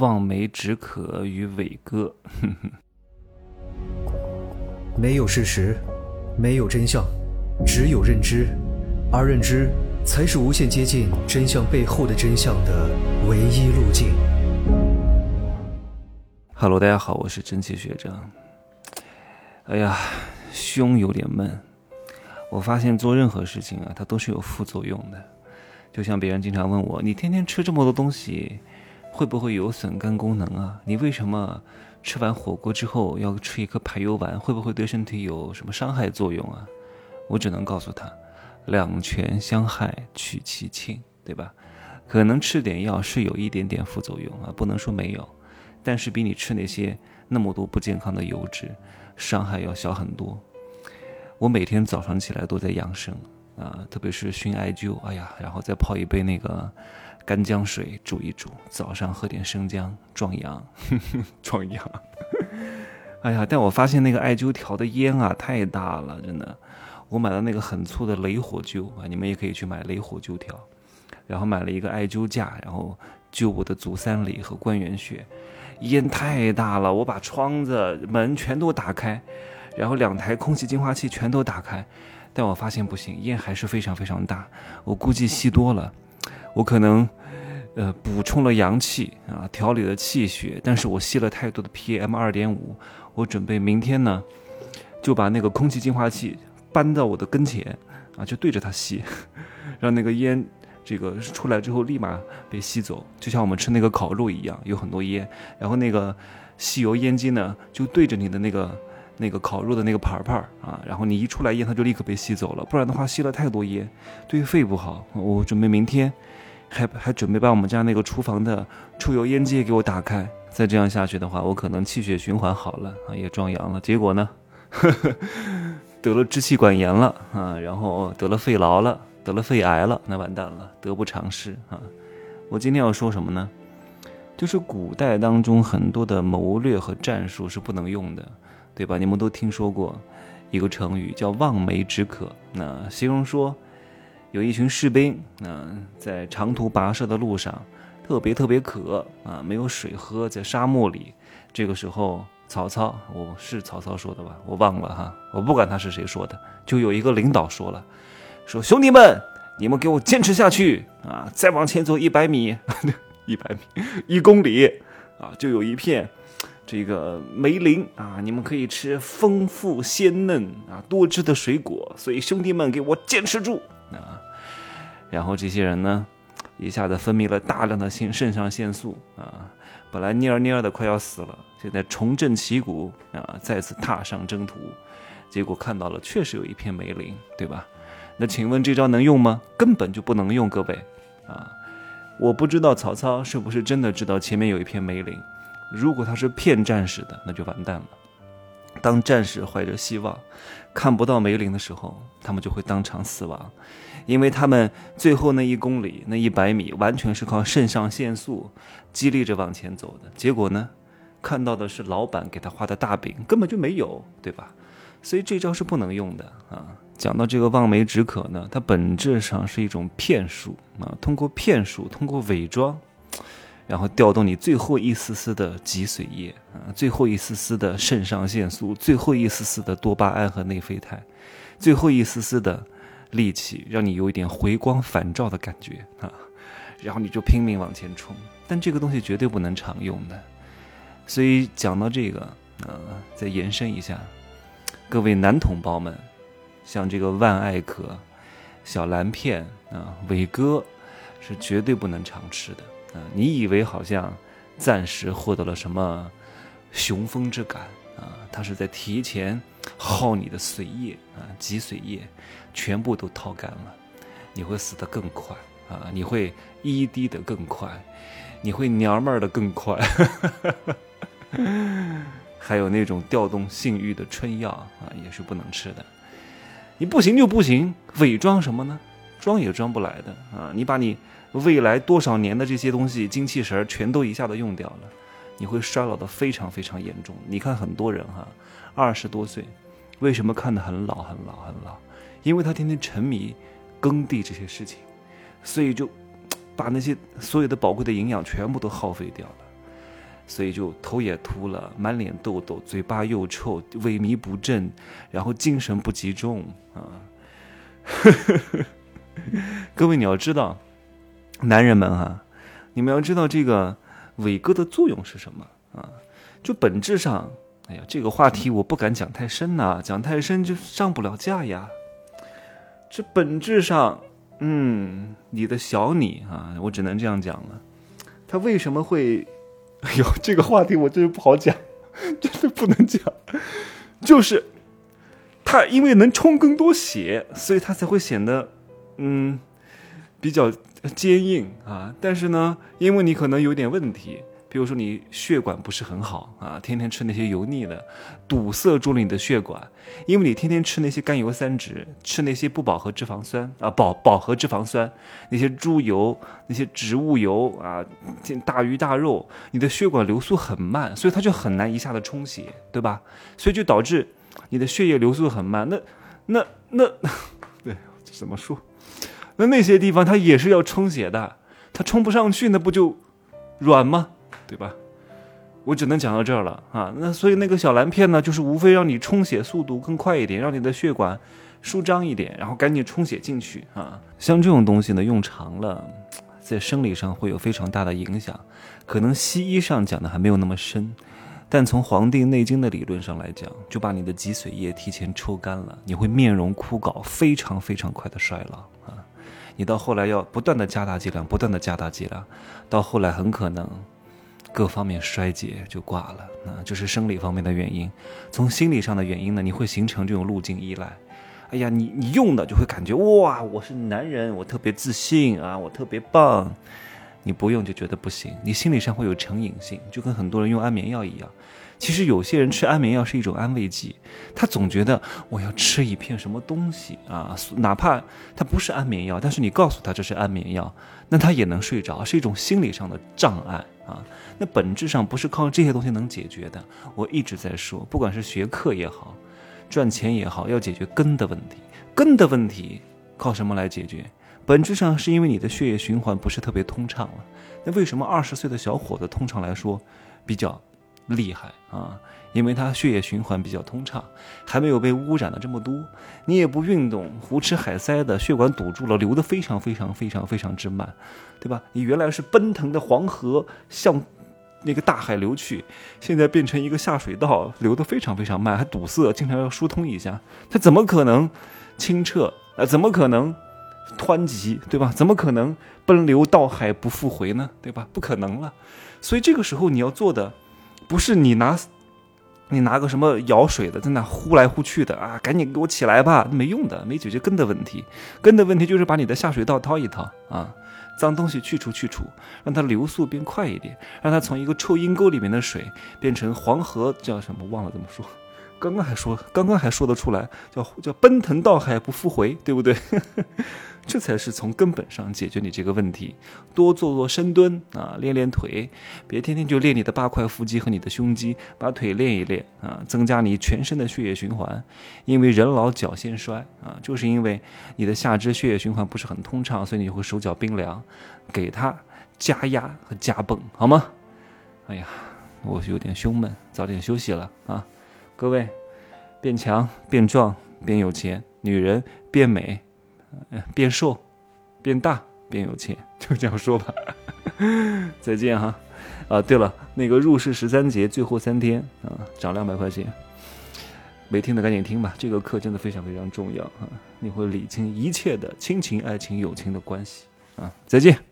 望梅止渴与伟哥。没有事实，没有真相，只有认知，而认知才是无限接近真相背后的真相的唯一路径。Hello，大家好，我是蒸汽学长。哎呀，胸有点闷。我发现做任何事情啊，它都是有副作用的。就像别人经常问我，你天天吃这么多东西，会不会有损肝功能啊？你为什么吃完火锅之后要吃一颗排油丸？会不会对身体有什么伤害作用啊？我只能告诉他，两全相害取其轻，对吧？可能吃点药是有一点点副作用啊，不能说没有。但是比你吃那些那么多不健康的油脂，伤害要小很多。我每天早上起来都在养生啊，特别是熏艾灸，哎呀，然后再泡一杯那个干姜水煮一煮，早上喝点生姜壮阳，壮阳。哎呀，但我发现那个艾灸调的烟啊太大了，真的。我买了那个很粗的雷火灸啊，你们也可以去买雷火灸条。然后买了一个艾灸架，然后灸我的足三里和关元穴。烟太大了，我把窗子、门全都打开，然后两台空气净化器全都打开，但我发现不行，烟还是非常非常大。我估计吸多了，我可能呃补充了阳气啊，调理了气血，但是我吸了太多的 PM 二点五。我准备明天呢，就把那个空气净化器搬到我的跟前啊，就对着它吸，让那个烟。这个出来之后立马被吸走，就像我们吃那个烤肉一样，有很多烟，然后那个吸油烟机呢就对着你的那个那个烤肉的那个盘盘啊，然后你一出来烟，它就立刻被吸走了，不然的话吸了太多烟对肺不好。我准备明天还还准备把我们家那个厨房的抽油烟机给我打开，再这样下去的话，我可能气血循环好了啊，也壮阳了，结果呢呵呵 得了支气管炎了啊，然后得了肺痨了。得了肺癌了，那完蛋了，得不偿失啊！我今天要说什么呢？就是古代当中很多的谋略和战术是不能用的，对吧？你们都听说过一个成语叫“望梅止渴”，那形容说有一群士兵，那在长途跋涉的路上特别特别渴啊，没有水喝，在沙漠里。这个时候，曹操，我是曹操说的吧？我忘了哈，我不管他是谁说的，就有一个领导说了。说兄弟们，你们给我坚持下去啊！再往前走一百米，一百米，一公里啊，就有一片这个梅林啊，你们可以吃丰富鲜嫩啊多汁的水果。所以兄弟们，给我坚持住啊！然后这些人呢，一下子分泌了大量的肾肾上腺素啊，本来蔫蔫的快要死了，现在重振旗鼓啊，再次踏上征途。结果看到了，确实有一片梅林，对吧？那请问这招能用吗？根本就不能用，各位，啊，我不知道曹操是不是真的知道前面有一片梅林。如果他是骗战士的，那就完蛋了。当战士怀着希望看不到梅林的时候，他们就会当场死亡，因为他们最后那一公里、那一百米完全是靠肾上腺素激励着往前走的。结果呢，看到的是老板给他画的大饼，根本就没有，对吧？所以这招是不能用的啊。讲到这个望梅止渴呢，它本质上是一种骗术啊，通过骗术，通过伪装，然后调动你最后一丝丝的脊髓液啊，最后一丝丝的肾上腺素，最后一丝丝的多巴胺和内啡肽，最后一丝丝的力气，让你有一点回光返照的感觉啊，然后你就拼命往前冲。但这个东西绝对不能常用的，所以讲到这个，呃，再延伸一下，各位男同胞们。像这个万艾可、小蓝片啊、伟哥，是绝对不能常吃的啊！你以为好像暂时获得了什么雄风之感啊？他是在提前耗你的髓液啊，脊髓液全部都掏干了，你会死得更快啊！你会一滴的更快，你会娘们儿的更快，还有那种调动性欲的春药啊，也是不能吃的。你不行就不行，伪装什么呢？装也装不来的啊！你把你未来多少年的这些东西精气神全都一下子用掉了，你会衰老的非常非常严重。你看很多人哈，二十多岁，为什么看得很老很老很老？因为他天天沉迷耕地这些事情，所以就把那些所有的宝贵的营养全部都耗费掉了。所以就头也秃了，满脸痘痘，嘴巴又臭，萎靡不振，然后精神不集中啊。呵呵呵 各位你要知道，男人们哈，你们要知道这个伟哥的作用是什么啊？就本质上，哎呀，这个话题我不敢讲太深呐，讲太深就上不了架呀。这本质上，嗯，你的小你啊，我只能这样讲了。他为什么会？哎呦，这个话题我真是不好讲，真的不能讲。就是他因为能充更多血，所以他才会显得嗯比较坚硬啊。但是呢，因为你可能有点问题。比如说你血管不是很好啊，天天吃那些油腻的，堵塞住了你的血管。因为你天天吃那些甘油三酯，吃那些不饱和脂肪酸啊，饱饱和脂肪酸，那些猪油、那些植物油啊，大鱼大肉，你的血管流速很慢，所以它就很难一下子充血，对吧？所以就导致你的血液流速很慢。那那那，对，怎么说？那那些地方它也是要充血的，它充不上去，那不就软吗？对吧？我只能讲到这儿了啊。那所以那个小蓝片呢，就是无非让你充血速度更快一点，让你的血管舒张一点，然后赶紧充血进去啊。像这种东西呢，用长了，在生理上会有非常大的影响。可能西医上讲的还没有那么深，但从《黄帝内经》的理论上来讲，就把你的脊髓液提前抽干了，你会面容枯槁，非常非常快的衰老。你到后来要不断的加大剂量，不断的加大剂量，到后来很可能。各方面衰竭就挂了，啊，这是生理方面的原因。从心理上的原因呢，你会形成这种路径依赖。哎呀，你你用的就会感觉哇，我是男人，我特别自信啊，我特别棒。你不用就觉得不行，你心理上会有成瘾性，就跟很多人用安眠药一样。其实有些人吃安眠药是一种安慰剂，他总觉得我要吃一片什么东西啊，哪怕它不是安眠药，但是你告诉他这是安眠药，那他也能睡着，是一种心理上的障碍啊。那本质上不是靠这些东西能解决的。我一直在说，不管是学课也好，赚钱也好，要解决根的问题。根的问题靠什么来解决？本质上是因为你的血液循环不是特别通畅了。那为什么二十岁的小伙子通常来说比较？厉害啊！因为他血液循环比较通畅，还没有被污染的这么多。你也不运动，胡吃海塞的，血管堵住了，流得非常非常非常非常之慢，对吧？你原来是奔腾的黄河向那个大海流去，现在变成一个下水道，流得非常非常慢，还堵塞，经常要疏通一下。它怎么可能清澈啊？怎么可能湍急，对吧？怎么可能奔流到海不复回呢？对吧？不可能了。所以这个时候你要做的。不是你拿，你拿个什么舀水的在那呼来呼去的啊！赶紧给我起来吧，没用的，没解决根的问题。根的问题就是把你的下水道掏一掏啊，脏东西去除去除，让它流速变快一点，让它从一个臭阴沟里面的水变成黄河叫什么忘了怎么说。刚刚还说，刚刚还说得出来，叫叫奔腾到海不复回，对不对？这才是从根本上解决你这个问题。多做做深蹲啊，练练腿，别天天就练你的八块腹肌和你的胸肌，把腿练一练啊，增加你全身的血液循环。因为人老脚先衰啊，就是因为你的下肢血液循环不是很通畅，所以你会手脚冰凉。给它加压和加泵，好吗？哎呀，我有点胸闷，早点休息了啊。各位，变强、变壮、变有钱，女人变美、变瘦、变大、变有钱，就这样说吧。再见哈！啊，对了，那个入世十三节最后三天啊，涨两百块钱，没听的赶紧听吧。这个课真的非常非常重要啊，你会理清一切的亲情、爱情、友情的关系啊。再见。